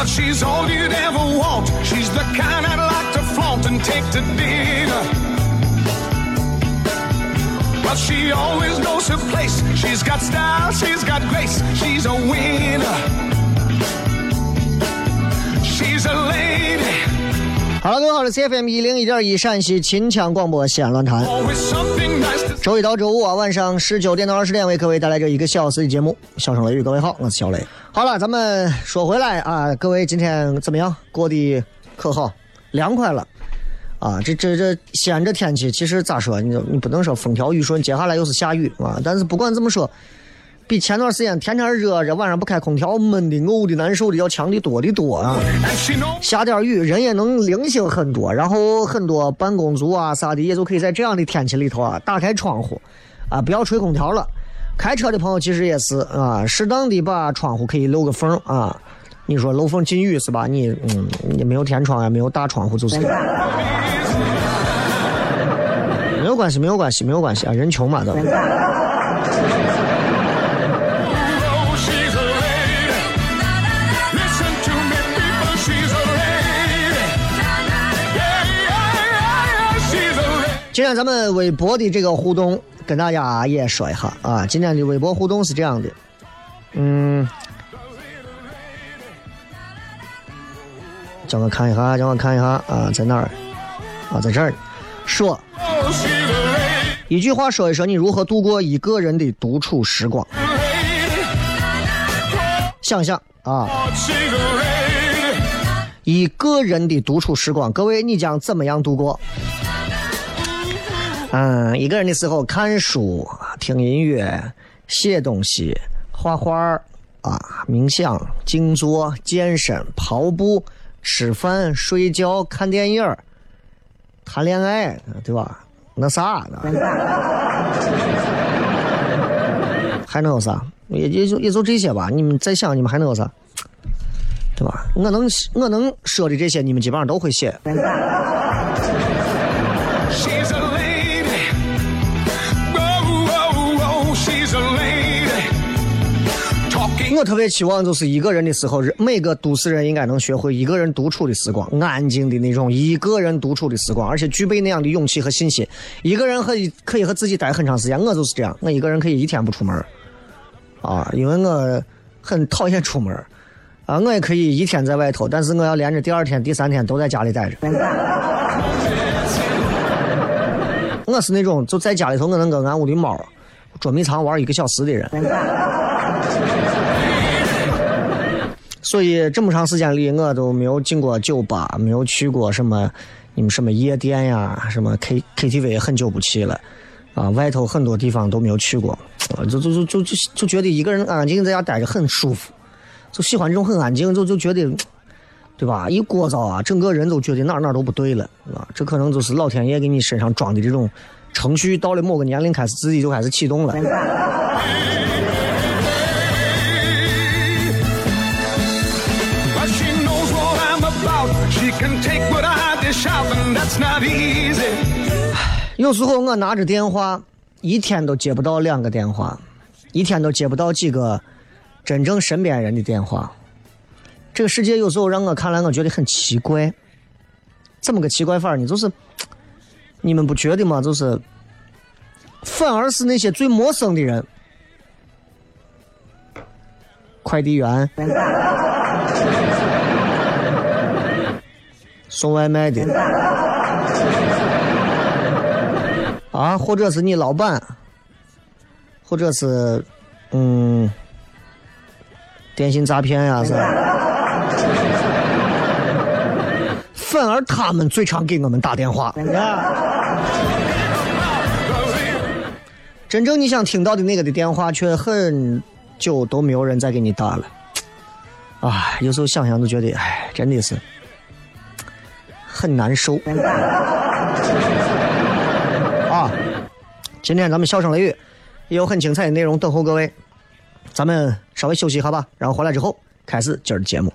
Well, she's all you'd ever want. She's the kind I'd like to flaunt and take to dinner. But she always knows her place. She's got style, she's got grace. She's a winner. She's a lady. 好了，各位好，这是 CFM 一零一点一陕西秦腔广播西安论坛。 周一到周五啊，晚上十九点到二十点为各位带来这一个小时的节目。笑声雷雨，各位好，我是小雷。好了，咱们说回来啊，各位今天怎么样？过得可好？凉快了啊！这这这西安这天气，其实咋说？你你不能说风调雨顺，接下来又是下雨啊。但是不管怎么说，比前段时间天天热着，晚上不开空调闷的、呕的、难受的要强的多的多啊。下点雨，人也能灵性很多。然后很多办公族啊啥的，也就可以在这样的天气里头啊，打开窗户，啊，不要吹空调了。开车的朋友其实也是啊，适当的把窗户可以漏个缝啊。你说漏缝进雨是吧？你嗯，你没有天窗啊，没有大窗户就是。没有关系，没有关系，没有关系啊，人穷嘛都。今天咱们微博的这个互动，跟大家也说一下啊。今天的微博互动是这样的，嗯，叫我看一下，叫我看一下啊，在哪儿？啊，在这儿。说 Oh. 一句话说一说你如何度过一个人的独处时光。想想啊，Oh. 一个人的独处时光，各位你将怎么样度过？嗯，一个人的时候看书、听音乐、写东西、画画啊，冥想、静坐、健身、跑步、吃饭、睡觉、看电影、谈恋爱，对吧？那啥呢？还能有啥？也也就也就这些吧。你们再想，你们还能有啥？对吧？我能我能说的这些，你们基本上都会写。我特别期望就是一个人的时候，人每个都市人应该能学会一个人独处的时光，安静的那种一个人独处的时光，而且具备那样的勇气和信心。一个人可以可以和自己待很长时间，我就是这样，我一个人可以一天不出门啊，因为我很讨厌出门啊，我也可以一天在外头，但是我要连着第二天、第三天都在家里待着。我是那种就在家里头，我能跟俺屋的猫捉迷藏玩一个小时的人。所以这么长时间里，我都没有进过酒吧，没有去过什么你们什么夜店呀，什么 K KTV 很久不去了，啊，外头很多地方都没有去过，啊就就就就就就觉得一个人安静在家待着很舒服，就喜欢这种很安静，就就觉得，对吧？一聒噪啊，整个人都觉得哪哪都不对了，啊，这可能就是老天爷给你身上装的这种程序到了某个年龄开始自己就开始启动了。有时候我拿着电话，一天都接不到两个电话，一天都接不到几个真正身边人的电话。这个世界有时候让我看来，我觉得很奇怪。怎么个奇怪法儿呢？就是你们不觉得吗？就是反而是那些最陌生的人，快递员、送外卖的。啊，或者是你老板，或者是嗯，电信诈骗呀、是。反而他们最常给我们打电话。真正你想听到的那个的电话，却很久都没有人再给你打了。啊，有时候想想都觉得，哎，真的是很难受。今天咱们笑声雷雨也有很精彩的内容等候各位，咱们稍微休息一下吧，然后回来之后开始今儿的节目。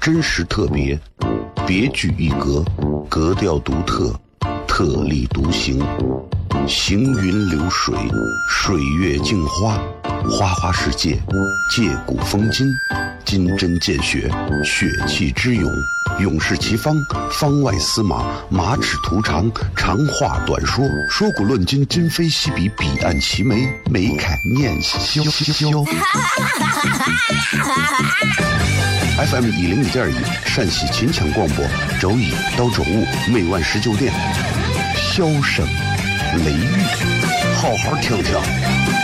真实特别，别具一格，格调独特，特立独行，行云流水，水月镜花，花花世界，借古风今，金针见血，血气之勇，勇士齐方，方外司马，马齿图长，长话短说，说古论今，今非昔比，彼岸齐眉，眉开眼笑笑。FM 一零一点一陕西秦腔广播，周一到周五每晚十九点，笑声雷雨，好好听听。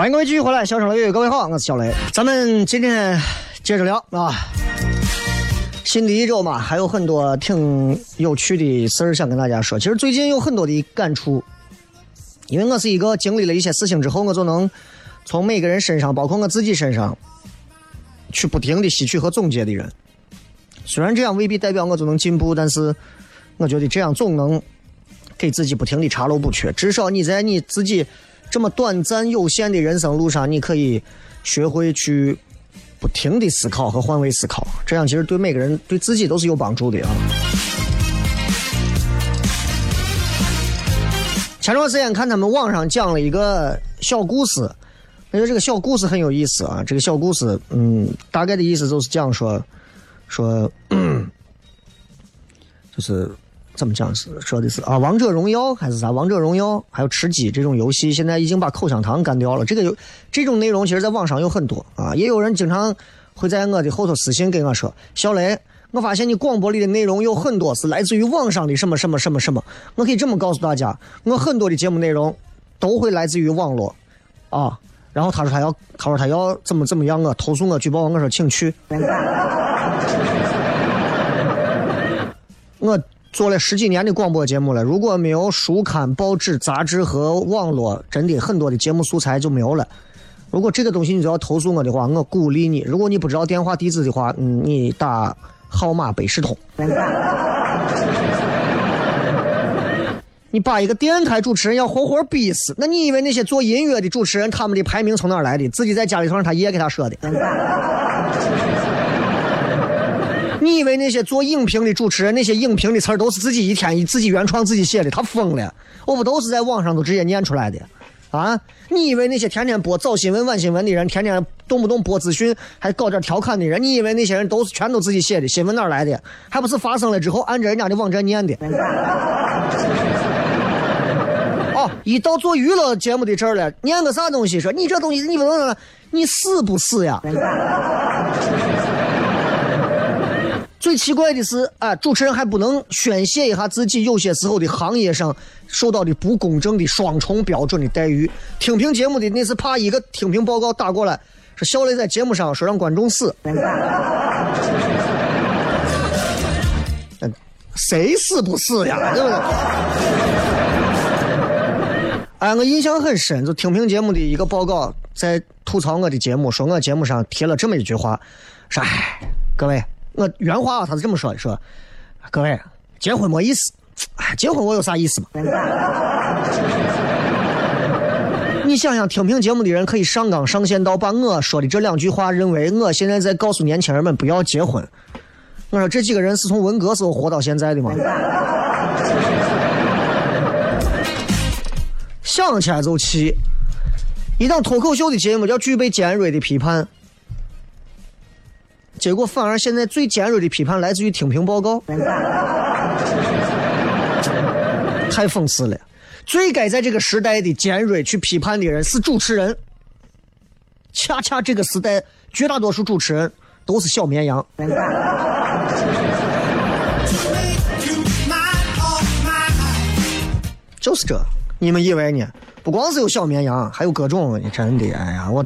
欢迎各位继续回来，笑声雷雨，各位好，我是小雷。咱们今天接着聊啊，新的一周嘛，还有很多挺有趣的事儿想跟大家说。其实最近有很多的感触，因为我是一个经历了一些事情之后，我就能从每个人身上，包括我自己身上，去不停的吸取和总结的人。虽然这样未必代表我就能进步，但是我觉得这样总能给自己不停的查漏补缺。至少你在你自己这么短暂有限的人生路上，你可以学会去不停的思考和换位思考，这样其实对每个人对自己都是有帮助的啊。前段时间看他们网上讲了一个小故事，我觉得这个小故事很有意思啊。这个小故事，嗯，大概的意思就是讲说说，就是怎么讲是说的是啊，王者荣耀还是啥？王者荣耀还有吃鸡这种游戏，现在已经把口香糖干掉了。这个有这种内容，其实在网上有很多啊，也有人经常会在我的后头私信跟我说：“小雷，我发现你广播里的内容有很多是来自于网上的什么什么什么什么。”我可以这么告诉大家，我很多的节目内容都会来自于网络啊。然后他说他要，他说他要怎么怎么样我投诉我举报我，我说请去。我做了十几年的广播节目了，如果没有书刊、报纸、杂志和网络，真的很多的节目素材就没有了。如果这个东西你就要投诉我的话，我鼓励你。如果你不知道电话地址的话，嗯，你打号码北市通。你把一个电台主持人要活活逼死，那你以为那些做音乐的主持人他们的排名从哪来的？自己在家里头让他爷给他说的。你以为那些做影评的主持人，那些影评的词儿都是自己一天一自己原创自己写的？他疯了！我不都是在网上都直接念出来的？啊！你以为那些天天播早新闻、晚新闻的人，天天动不动播资讯，还搞点调侃的人，你以为那些人都是全都自己写的？新闻哪来的？还不是发生了之后按着人家的网站念的？哦，一到做娱乐节目的这儿了，念个啥东西？说你这东西你不能，你死不死呀？最奇怪的是，啊，主持人还不能宣泄一下自己有些时候的行业上受到的不公正的双重标准的待遇。听评节目的那是怕一个听评报告打过来，说小雷在节目上说让观众死，谁死不死呀？对不对？哎，我印象很深，就听评节目的一个报告在吐槽我的节目，说我节目上提了这么一句话，说：“哎，各位。”我原话啊，他是这么说的：说各位结婚没意思，哎，结婚我有啥意思嘛？你想想，听评节目的人可以上纲上线到把我说的这两句话，认为我现在在告诉年轻人们不要结婚。我说这几个人是从文革时候活到现在的吗？想起来就气。一档脱口秀的节目要具备尖锐的批判。结果反而现在最尖锐的批判来自于听评报告，太讽刺了。最该在这个时代的尖锐去批判的人是主持人，恰恰这个时代绝大多数主持人都是小绵羊。就是这，你们以为呢？不光是有小绵羊，还有各种，真的，哎呀，我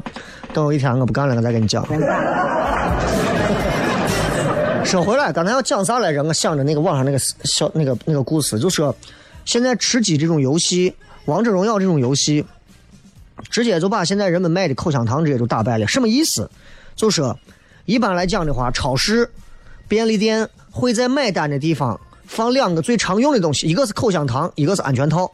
等有一天我不干了，我再跟你讲。说回来，刚才要讲啥来着？我想着那个网上那个小那个那个故事，就说现在吃鸡这种游戏，王者荣耀这种游戏，直接就把现在人们卖的口香糖直接就打败了。什么意思？就说一般来讲的话，超市、便利店会在买单的地方放两个最常用的东西，一个是口香糖，一个是安全套。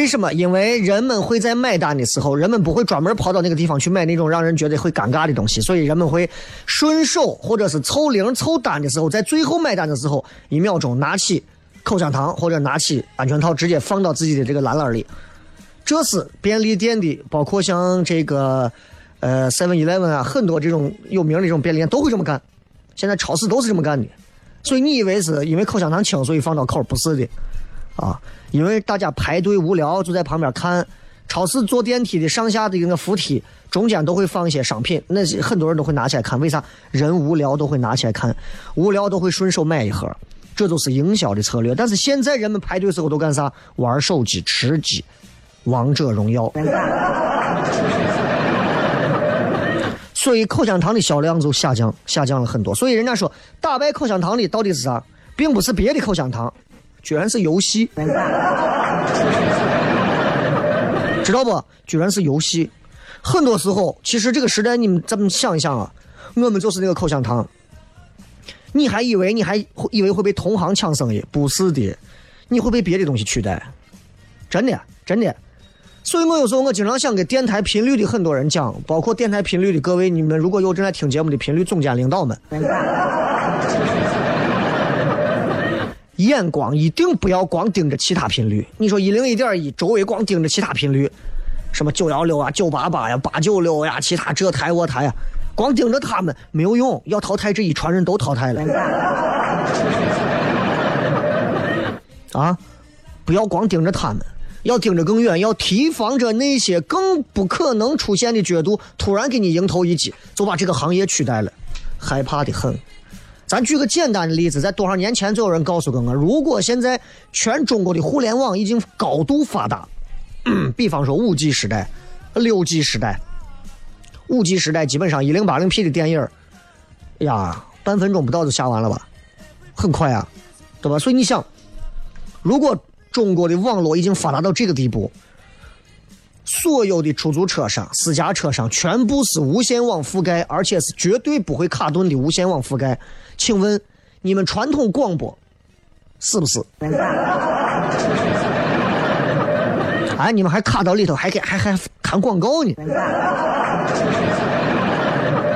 为什么？因为人们会在买单的时候，人们不会专门跑到那个地方去买那种让人觉得会尴尬的东西，所以人们会顺手或者是凑零凑单的时候，在最后买单的时候，一秒钟拿起口香糖或者拿起安全套，直接放到自己的这个篮篮里。这是便利店的，包括像这个呃 Seven Eleven 啊，很多这种有名的这种便利店都会这么干。现在超市都是这么干的。所以你以为是因为口香糖轻，所以放到口？不是的，啊。因为大家排队无聊，就在旁边看。超市坐电梯的上下的那个扶梯中间都会放一些商品，那些很多人都会拿起来看。为啥？人无聊都会拿起来看，无聊都会顺手买一盒，这都是营销的策略。但是现在人们排队时候都干啥？玩手机、吃鸡、王者荣耀。所以口香糖的销量就下降，下降了很多。所以人家说打败口香糖的到底是啥？并不是别的口香糖。居然是游戏，知道不？居然是游戏。很多时候，其实这个时代，你们咱们想一想啊，我们就是那个口香糖。你还以为你还以为会被同行抢生意？不是的，你会被别的东西取代。真的，真的。所以我有时候我经常想给电台频率的很多人讲，包括电台频率的各位，你们如果有正在听节目的频率总监领导们。眼光一定不要光盯着其他频率。你说一零一点一，周围光盯着其他频率，什么九幺六啊、九八八呀、八九六呀，其他这台我台呀，光盯着他们没有用。要淘汰这一船人都淘汰了。啊，不要光盯着他们，要盯着更远，要提防着那些更不可能出现的角度，突然给你迎头一击，就把这个行业取代了，害怕的很。咱举个简单的例子，在多少年前就有人告诉过我，如果现在全中国的互联网已经高度发达，比方说五 G 时代、六 G 时代，五 G 时代基本上一零八零 P 的电影呀，半分钟不到就下完了吧，很快啊，对吧？所以你想，如果中国的网络已经发达到这个地步，所有的出租车上、私家车上全部是无线网覆盖，而且是绝对不会卡顿的无线网覆盖，请问你们传统广播是不是？哎，你们还卡到里头，还给还还看广告呢？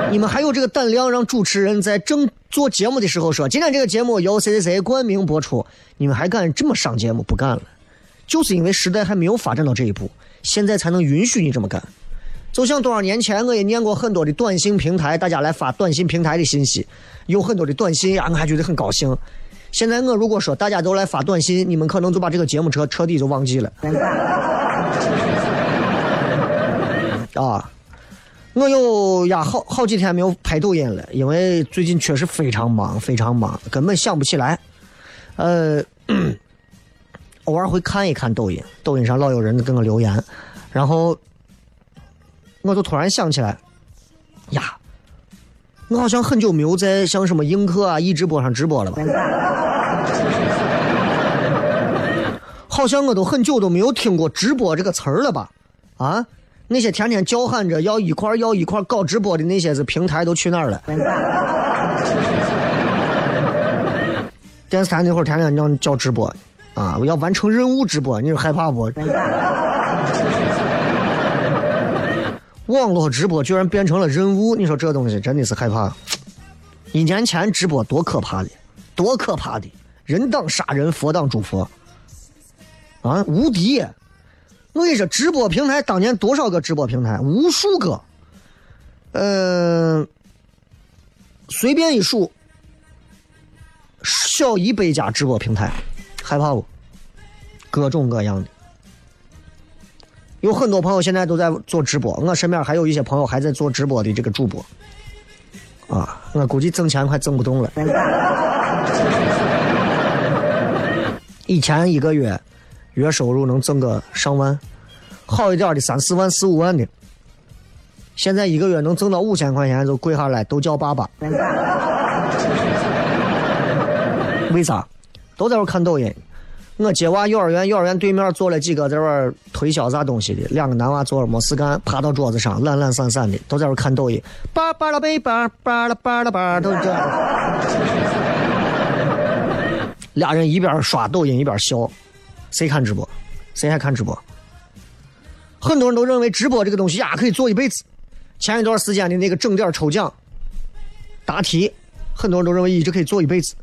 你们还有这个胆量让主持人在正做节目的时候说，今天这个节目由谁谁谁冠名播出，你们还敢这么上节目？不干了，就是因为时代还没有发展到这一步，现在才能允许你这么干。就像多少年前，我也念过很多的短信平台，大家来发短信平台的信息，有很多的短信啊，我还觉得很高兴。现在我如果说大家都来发短信，你们可能就把这个节目彻彻底就忘记了。啊，我有呀好好几天没有拍抖音了，因为最近确实非常忙，非常忙，根本想不起来。呃，偶尔会看一看抖音，抖音上老有人给我留言，然后我就突然想起来，呀，我好像很久没有在像什么映客啊、易直播上直播了吧？好像我都很久都没有听过直播这个词儿了吧？啊，那些天天叫喊着要一块儿要一块儿搞直播的那些子平台都去哪儿了？电视台那会儿天天让你叫直播，啊，我要完成任务直播，你说害怕不？网络直播居然变成了任务，你说这东西真的是害怕。一年前直播多可怕的，多可怕的，人挡杀人，佛挡诸佛，啊，无敌！我跟你说，直播平台当年多少个直播平台，无数个，嗯、随便一数，小一百家直播平台，害怕不？各种各样的。有很多朋友现在都在做直播，我身边还有一些朋友还在做直播的这个主播，啊，我估计挣钱快挣不动了。以前一个月月收入能挣个上万，好一点的三四万、四五万的，现在一个月能挣到五千块钱就跪下来都叫爸爸。为啥？都在这看抖音。我接娃幼儿园，幼儿园对面坐了几个在这推销啥东西的，两个男娃坐着没事干，趴到桌子上懒懒散散的，都在这看抖音，叭叭了呗叭叭了叭了叭，都这样。俩人一边刷抖音一边笑，谁看直播？谁还看直播？很多人都认为直播这个东西呀可以做一辈子。前一段时间的那个整点抽奖答题，很多人都认为一直可以做一辈子。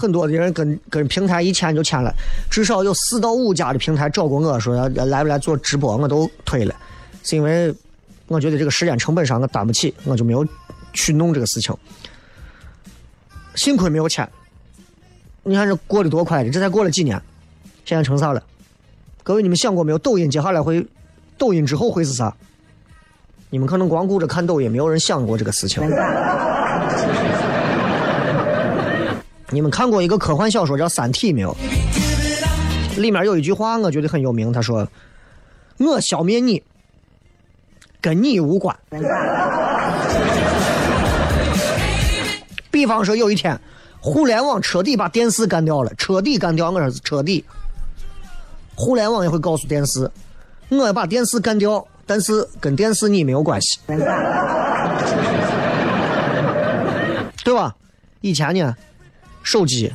很多的人跟跟平台一签就签了，至少有四到五家的平台找过我说要来不来做直播，我都推了，是因为我觉得这个时间成本上我担不起，我就没有去弄这个事情。幸亏没有签，你看这过得多快的，这才过了几年，现在成啥了？各位你们想过没有？抖音接下来会，抖音之后会是啥？你们可能光顾着看抖音，没有人想过这个事情。你们看过一个科幻小说叫《三体》没有？里面有一句话我觉得很有名，他说：“我消灭你，跟你无关。”比方说有一天，互联网彻底把电视干掉了，彻底干掉，我说是彻底。互联网也会告诉电视，我要把电视干掉，但是跟电视你没有关系，对吧？以前呢？手机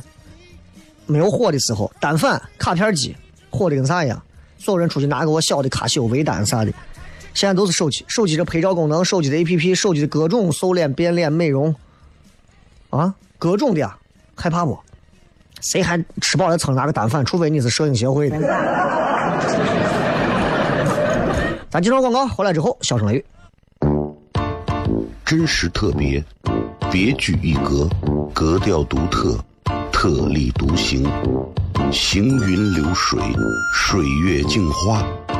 没有火的时候，单反、卡片机火的跟啥一样？所有人出去拿个我小的卡西欧微单啥的，现在都是手机。手机的拍照功能，手机的 APP，手机的各种瘦脸、变脸、美容，啊，各种的呀，害怕不？谁还吃饱了撑拿个单反？除非你是摄影协会的。咱接着广告，回来之后小声雷雨。真实特别，别具一格，格调独特，特立独行，行云流水，水月镜花，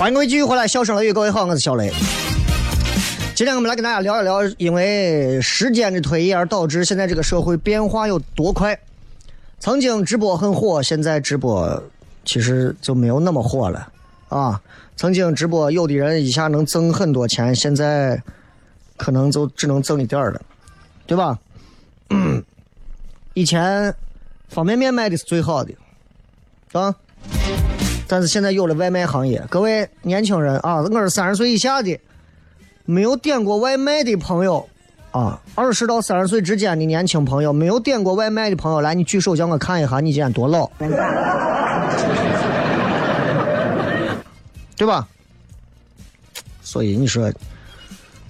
欢迎各位继续回来，笑声雷雨，各位好，我是小雷。今天我们来跟大家聊一聊，因为时间的推移而导致现在这个社会变化有多快。曾经直播很火，现在直播其实就没有那么火了啊。曾经直播有的人一下能挣很多钱，现在可能就只能挣一点儿了，对吧？以前方便面卖的是最好的，啊。但是现在有了外卖行业，各位年轻人啊，我是三十岁以下的，没有点过外卖的朋友啊，二十到三十岁之间的年轻朋友，没有点过外卖的朋友，来，你举手叫我看一下，你今年多老，对吧？所以你说，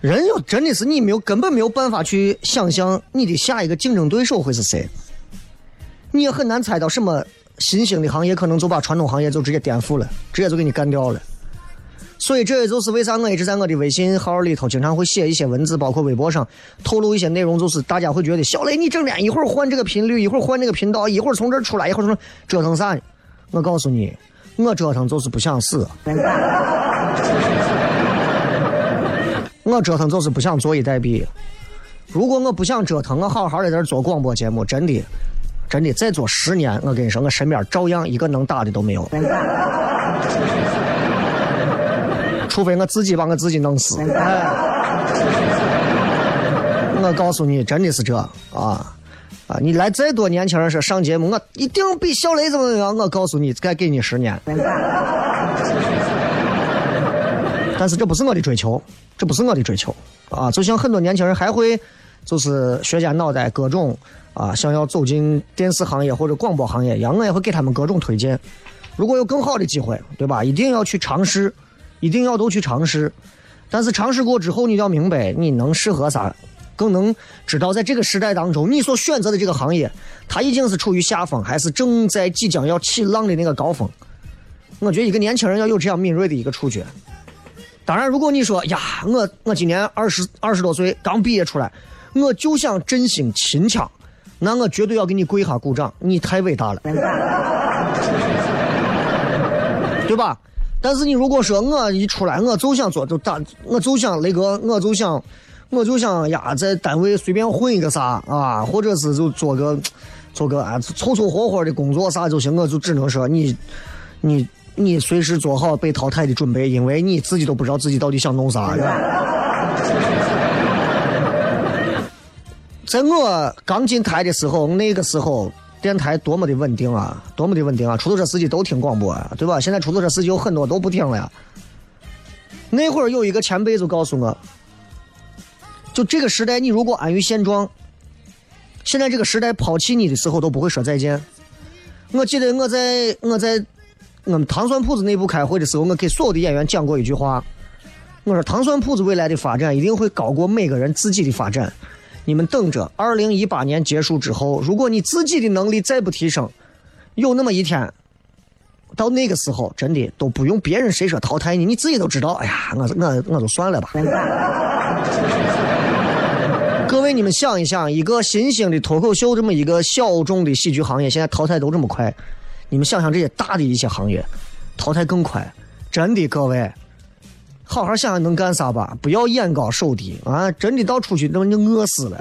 人有真的是你没有根本没有办法去想象你的下一个竞争对手会是谁，你也很难猜到什么。新兴的行业可能就把传统行业就直接颠覆了，直接就给你干掉了。所以这也就是为啥我一直在我的微信号里头经常会写一些文字，包括微博上透露一些内容，就是大家会觉得小雷你整天一会儿换这个频率，一会儿换那个频道，一会儿从这儿出来，一会儿从折腾啥呢？我告诉你，我折腾就是不想死。我折腾就是不想坐以待毙。如果我不想折腾，我好好的在这做广播节目，真的。真的，再做十年，我跟你说，我身边照样一个能打的都没有。除非我自己把我自己弄死。我告诉你，真的是这啊啊！你来再多年轻人说上节目，我一定比小雷怎么样？我告诉你，再给你十年。但是这不是我的追求，这不是我的追求啊！就像很多年轻人还会就是削尖脑袋各种。啊，想要走进电视行业或者广播行业一样，我也会给他们各种推荐。如果有更好的机会，对吧？一定要去尝试，一定要都去尝试。但是尝试过之后，你要明白你能适合啥，更能知道在这个时代当中，你所选择的这个行业，它已经是处于下风，还是正在即将要起浪的那个高峰。我觉得一个年轻人要有这样敏锐的一个触觉。当然，如果你说呀，我我今年二十二十多岁，刚毕业出来，我就想振兴秦腔。那我绝对要给你跪下鼓掌，你太伟大了，对吧？但是你如果说我一出来，我就想做就打，我就想雷哥，我就想，我就想呀，在单位随便混一个啥啊，或者是就做个做个啊凑凑合合的工作啥就行，我就只能说你你你随时做好被淘汰的准备，因为你自己都不知道自己到底想弄啥。在我刚进台的时候，那个时候电台多么的稳定啊，多么的稳定啊！出租车司机都听广播啊，对吧？现在出租车司机有很多都不听了。那会儿有一个前辈就告诉我，就这个时代，你如果安于现状，现在这个时代抛弃你的时候都不会说再见。我记得我在我在我们糖蒜铺子内部开会的时候，我给所有的演员讲过一句话，我说糖蒜铺子未来的发展一定会高过每个人自己的发展。你们等着，二零一八年结束之后，如果你自己的能力再不提升，有那么一天，到那个时候，真的都不用别人谁说淘汰你，你自己都知道。哎呀，我我我就算了吧。各位，你们想一想，一个新兴的脱口秀这么一个小众的喜剧行业，现在淘汰都这么快，你们想想这些大的一些行业，淘汰更快。真的，各位，好好想想能干啥吧，不要眼高手低啊！真的到出去都就饿死了。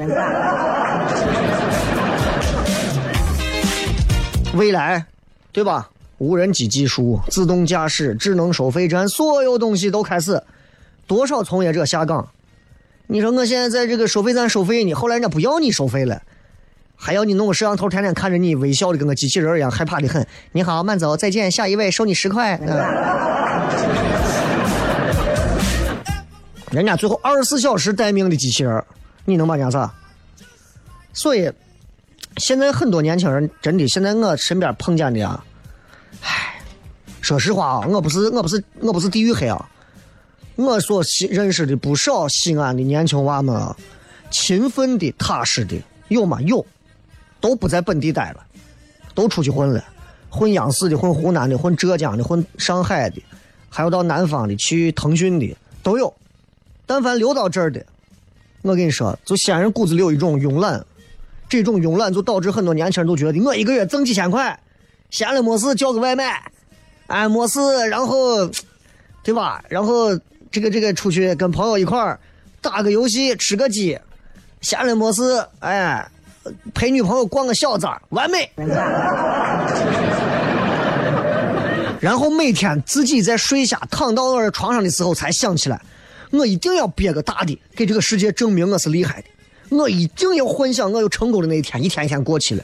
未来，对吧？无人机技术、自动驾驶、智能收费站，所有东西都开始，多少从业者下岗？你说我现在在这个收费站收费呢，后来人家不要你收费了，还要你弄个摄像头，天天看着你微笑的跟个机器人一样，害怕的很。你好，慢走，再见，下一位，收你十块。嗯、人家最后二十四小时待命的机器人，你能把人家啥？所以，现在很多年轻人真的，现在我身边碰见的啊，唉，说实话啊，我不是我不是我不是地域黑啊。我所认识的不少西安的年轻娃们啊，勤奋的、踏实的有吗？有，都不在本地待了，都出去混了，混央视的、混湖南的、混浙江的、混上海的，还有到南方的去腾讯的都有。但凡留到这儿的，我跟你说，就西安人骨子里有一种慵懒，这种慵懒就导致很多年轻人都觉得我一个月挣几千块，闲了没事叫个外卖，哎，没事，然后，对吧？然后。这个这个出去跟朋友一块儿打个游戏，吃个鸡，闲了没事，哎，陪女朋友逛个小寨，完美。然后每天自己在睡下躺到那床上的时候，才想起来，我一定要憋个大的，给这个世界证明我是厉害的。我一定要幻想我有成功的那一天，一天一天过去了。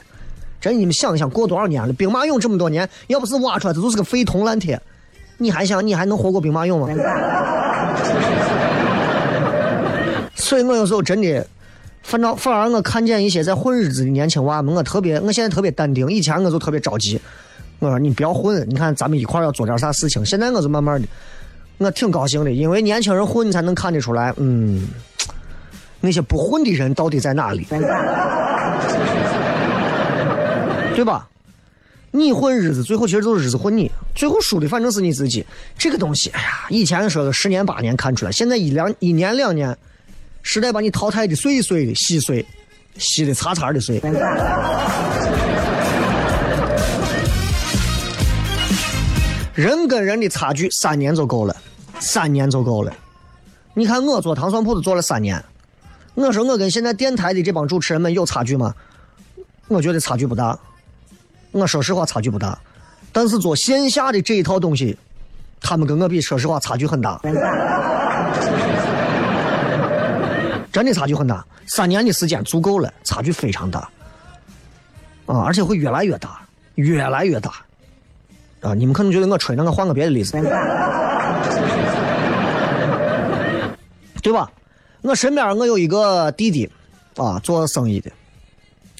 真，你们想一想，过多少年了？兵马俑这么多年，要不是挖出来，这就是个废铜烂铁。你还想，你还能活过兵马俑吗？所以我有时候真的，反正反而我看见一些在混日子的年轻娃们，我特别，我现在特别淡定。以前我就特别着急，我说你不要混，你看咱们一块要做点啥事情。现在我就慢慢的，我挺高兴的，因为年轻人混，才能看得出来，嗯，那些不混的人到底在哪里，对吧？你混日子，最后其实就是日子混你，最后输的反正是你自己。这个东西，哎呀，以前说的十年八年看出来，现在一两一年两年，时代把你淘汰的碎碎的、稀碎、稀的擦擦的碎。人跟人的差距三年就够了，三年就够了。你看我做糖蒜铺子做了三年，我说我跟现在电台的这帮主持人们有差距吗？我觉得差距不大。我说实话差距不大，但是做线下的这一套东西，他们跟我比，说实话差距很大，真的差距很大。三年的时间足够了，差距非常大，啊，而且会越来越大，越来越大，啊！你们可能觉得我吹，那我换个别的例子，对吧？我身边我有一个弟弟，啊，做生意的，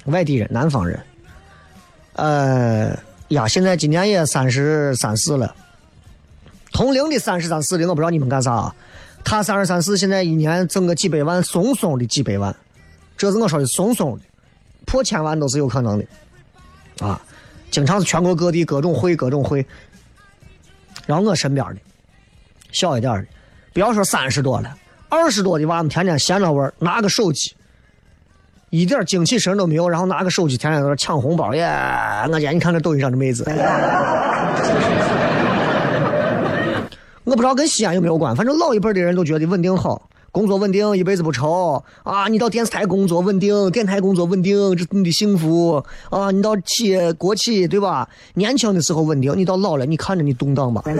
外地人，南方人。呃呀，现在今年也三十三四了，同龄的三十三四的，我不知道你们干啥。他三十三四，现在一年挣个几百万，松松的几百万，这是我说的松松的，破千万都是有可能的。啊，经常是全国各地各种会各种会。然后我身边的小一点的，不要说三十多了，二十多的娃们天天闲着玩，拿个手机。一点精气神都没有，然后拿个手机天天在那抢红包耶！我见你看这抖音上的妹子，我不知道跟西安有没有关，反正老一辈的人都觉得稳定好，工作稳定，一辈子不愁啊！你到电视台工作稳定，电台工作稳定，这是你的幸福啊！你到企业国企对吧？年轻的时候稳定，你到老了，你看着你动荡吧。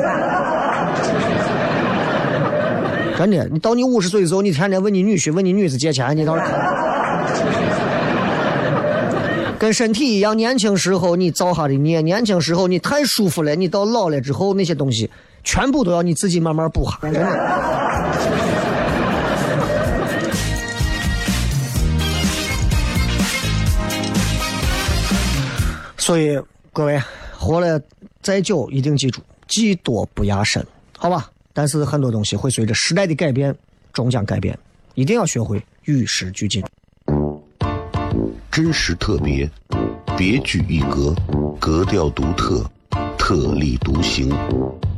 真的，你到你五十岁的时候，你天天问你女婿、问你女子借钱，你倒是。跟身体一样，年轻时候你造下的孽，年轻时候你太舒服了，你到老了之后那些东西，全部都要你自己慢慢补下。所以各位活了再久，一定记住，技多不压身，好吧？但是很多东西会随着时代的改变，终将改变，一定要学会与时俱进。真实特别，别具一格，格调独特。特立独行，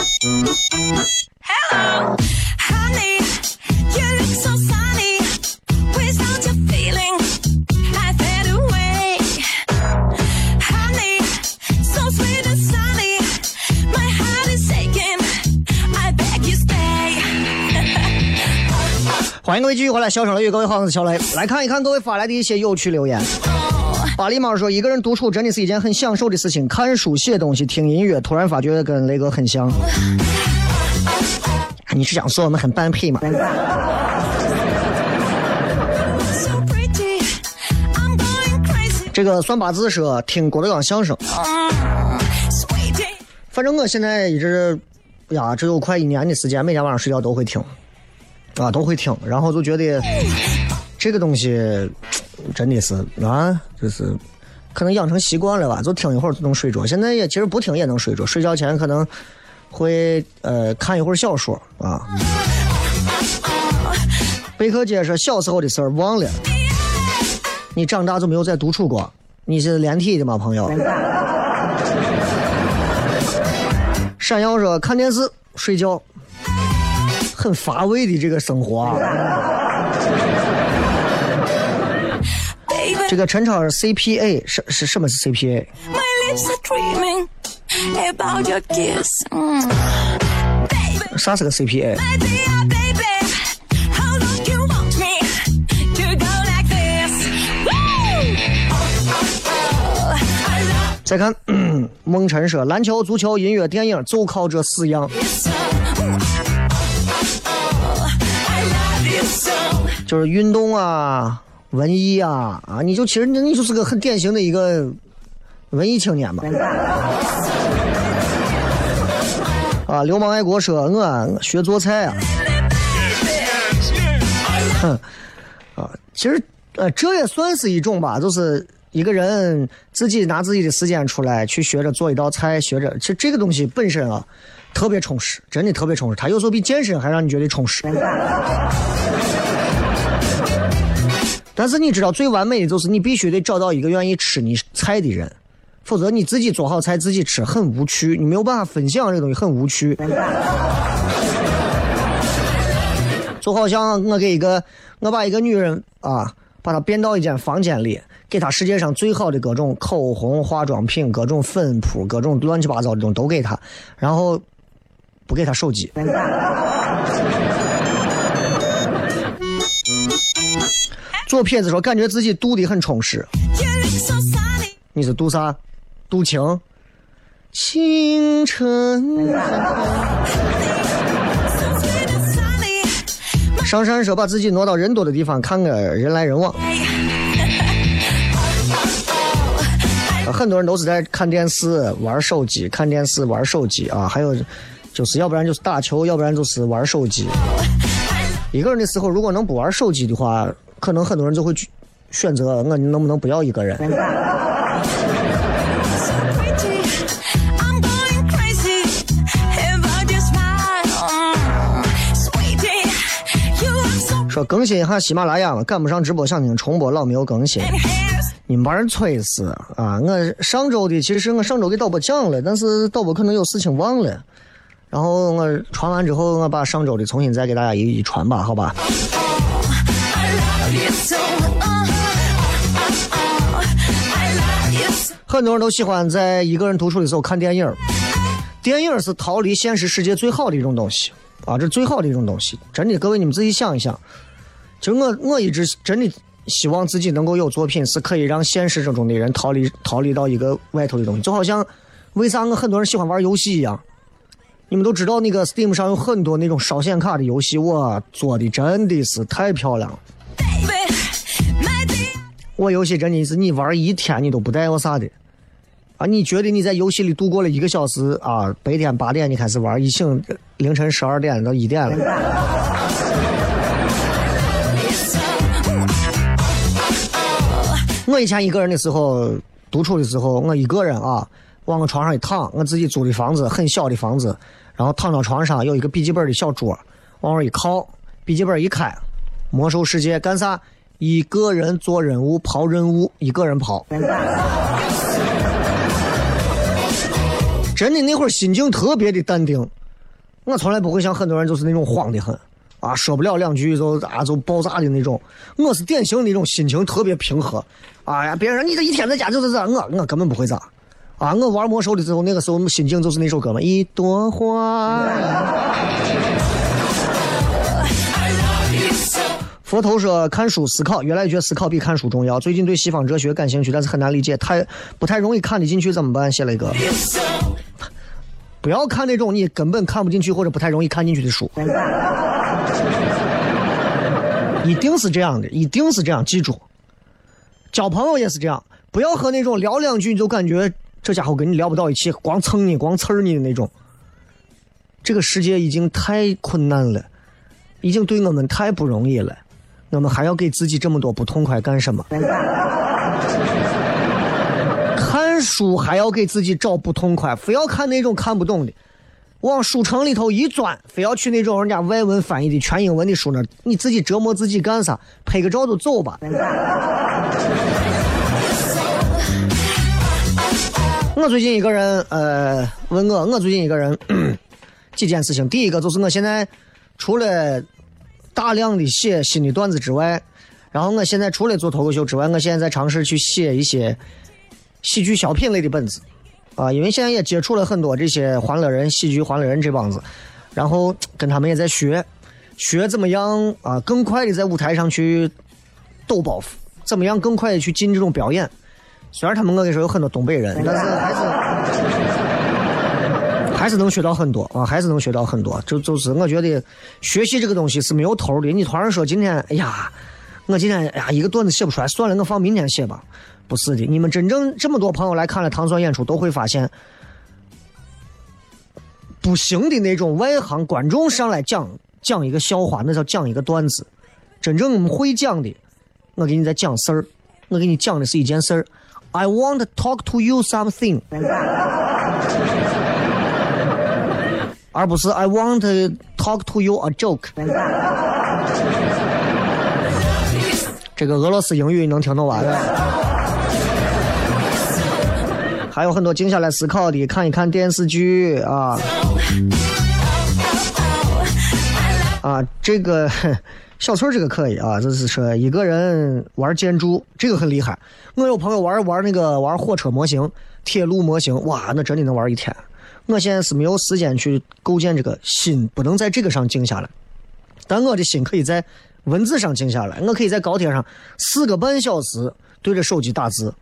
Hello honey，you look so sunny. Without your feeling, I fade away. Honey, so sweet and sunny. My heart is aching. I beg you stay. 欢迎各位继续回来，小声雷雨，各位好，我是小雷。来看一看各位发来的一些有趣留言。巴狸猫说：“一个人独处真的是一件很享受的事情，看书、写东西、听音乐，突然发觉跟雷哥很像。你是想说我们很般配吗？这个算八字说听郭德纲相声，反正我现在一直呀，只有快一年的时间，每天晚上睡觉都会听，啊，都会听，然后就觉得这个东西真的是啊，就是可能养成习惯了吧，就听一会儿就能睡着。现在也其实不听也能睡着，睡觉前可能会呃看一会儿小说啊。贝克姐说小时候的事儿忘了，你长大就没有再独处过？你是连体的吗，朋友？闪耀说看电视睡觉，很乏味的这个生活啊。这个陈超是 CPA 是是什么是 CPA？my lips are dreaming about your kiss. Mm. Baby. 啥是个! Oh, love 再看梦辰说篮球、足球、音乐、电影就靠这四样。Oh. 就是运动啊、文艺啊啊，你就其实你你就是个很典型的一个文艺青年嘛。啊，流氓爱国说，我学做菜啊，哼，啊，其实呃，这也算是一种吧，就是一个人自己拿自己的时间出来去学着做一道菜，学着，其实这个东西本身啊，特别充实，真的特别充实，它有时候比健身还让你觉得充实。但是你知道最完美的就是你必须得找到一个愿意吃你菜的人，否则你自己做好菜自己吃很无趣，你没有办法分享这个东西很无趣。就好像我给一个我把一个女人啊，把她变到一间房间里，给她世界上最好的各种口红、化妆品、各种粉扑、各种乱七八糟的东西都给她，然后不给她手机。左撇子说，感觉自己度的很充实。你是度啥？度情？清晨。上山的时候把自己挪到人多的地方，看个人来人往。很多人都是在看电视、玩手机、看电视、玩手机啊，还有就是要不然就是打球，要不然就是玩手机。一个人的时候，如果能不玩手机的话，可能很多人就会去选择我，能不能不要一个人？说更新一下喜马拉雅嘛，赶不上直播，想听重播，老没有更新。你们把人催死啊！我上周的，其实我上周给导播讲了，但是导播可能有事情忘了。然后我传完之后，我把上周的重新再给大家一一传吧，好吧。很多人都喜欢在一个人独处的时候看电影。电影是逃离现实世界最好的一种东西啊，这是最好的一种东西。真的，各位你们自己想一想，就我我一直真的希望自己能够有作品是可以让现实中的人逃离逃离到一个外头的东西，就好像为啥我很多人喜欢玩游戏一样。你们都知道那个 Steam 上有很多那种烧显卡的游戏，我，做的真的是太漂亮了。我游戏真的是你玩一天你都不带我啥的，啊，你觉得你在游戏里度过了一个小时啊，白天八点你开始玩，一醒凌晨十二点到一点了。我以前一个人的时候，独处的时候，我一个人啊，往我床上一躺，我自己租的房子很小的房子，然后躺到床上有一个笔记本的小桌，往那一靠，笔记本一开，魔兽世界干啥？一个人做任务，跑任务，一个人跑。真的那会儿心境特别的淡定，我从来不会像很多人就是那种慌得很啊，说不了两句就啊就爆炸的那种。我是典型的那种心情特别平和。哎呀，别人你这一天在家就是这，我我根本不会咋。啊，我玩魔兽的时候，那个时候心境就是那首歌嘛，一朵花。佛头说看书思考，原来觉得思考比看书重要。最近对西方哲学感兴趣，但是很难理解，太不太容易看得进去，怎么办？写了一个，不要看那种你根本看不进去或者不太容易看进去的书。一定是这样的，一定是这样，记住。交朋友也是这样，不要和那种聊两句你就感觉这家伙跟你聊不到一起，光蹭你、光呲你的那种。这个世界已经太困难了，已经对我们太不容易了，我们还要给自己这么多不痛快干什么？看书还要给自己找不痛快，非要看那种看不懂的，往书城里头一钻，非要去那种人家外文翻译的全英文的书那，你自己折磨自己干啥？拍个照就走吧。我最近一个人，呃，问我，我最近一个人 几件事情。第一个就是我现在除了大量的写新的段子之外，然后我现在除了做脱口秀之外，我现在在尝试去写一些喜剧小品类的本子啊，因为现在也接触了很多这些欢乐人、喜剧欢乐人这帮子，然后跟他们也在学，学怎么样啊，更快的在舞台上去抖包袱，怎么样更快的去进这种表演。虽然他们我跟你说有很多东北人，但是还是还是能学到很多啊，还是能学到很多。就就是我觉得学习这个东西是没有头的。你突然说今天，哎呀，我今天哎呀一个段子写不出来，算了，我放明天写吧。不是的，你们真正这么多朋友来看了糖蒜演出，都会发现，不行的那种外行观众上来讲讲一个笑话，那叫讲一个段子。真正我们会讲的，我给你在讲事儿，我给你讲的是一件事儿。I want to talk to you something，而不是 I want to talk to you a joke。这个俄罗斯英语能听懂吧？还有很多静下来思考的，看一看电视剧啊啊，这个小翠儿这个可以啊，就是说一个人玩建筑，这个很厉害。我有朋友玩玩那个玩火车模型、铁路模型，哇，那真的能玩一天。我现在是没有时间去构建这个心，不能在这个上静下来，但我的心可以在文字上静下来。我可以在高铁上四个半小时对着手机打字，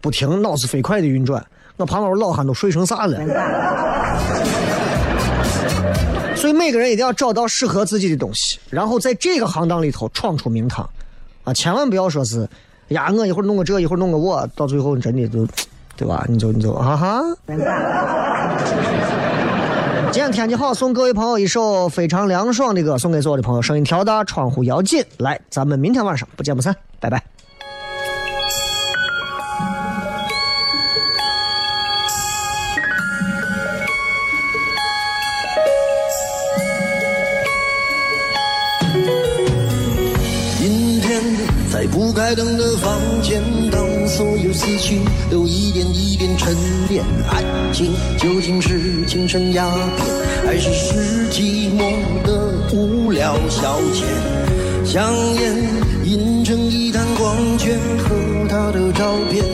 不停脑子飞快的运转。我旁边老汉都睡成啥了？所以每个人一定要找到适合自己的东西，然后在这个行当里头闯出名堂，啊，千万不要说是，呀，我一会儿弄个这，一会儿弄个我，到最后真的就，对吧？你就你就哈哈。今天天气好，送各位朋友一首非常凉爽的歌，送给所有的朋友。声音调大，窗户要紧。来，咱们明天晚上不见不散，拜拜。台灯的房间，当所有思绪都一点一点沉淀，爱情究竟是精神鸦片，还是世纪末的无聊消遣？香烟氲成一滩光圈和他的照片，